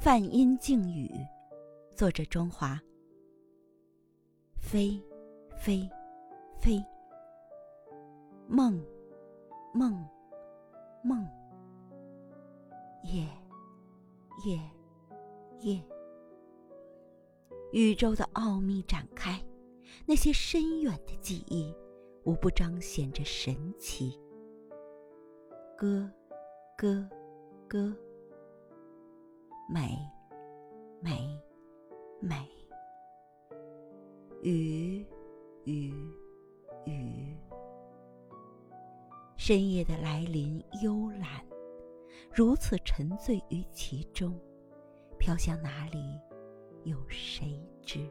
泛音静语，作者中华。飞，飞，飞。梦，梦，梦。夜，夜，夜。宇宙的奥秘展开，那些深远的记忆，无不彰显着神奇。歌，歌，歌。美，美，美。雨，雨，雨。深夜的来临幽懒，如此沉醉于其中，飘向哪里，有谁知？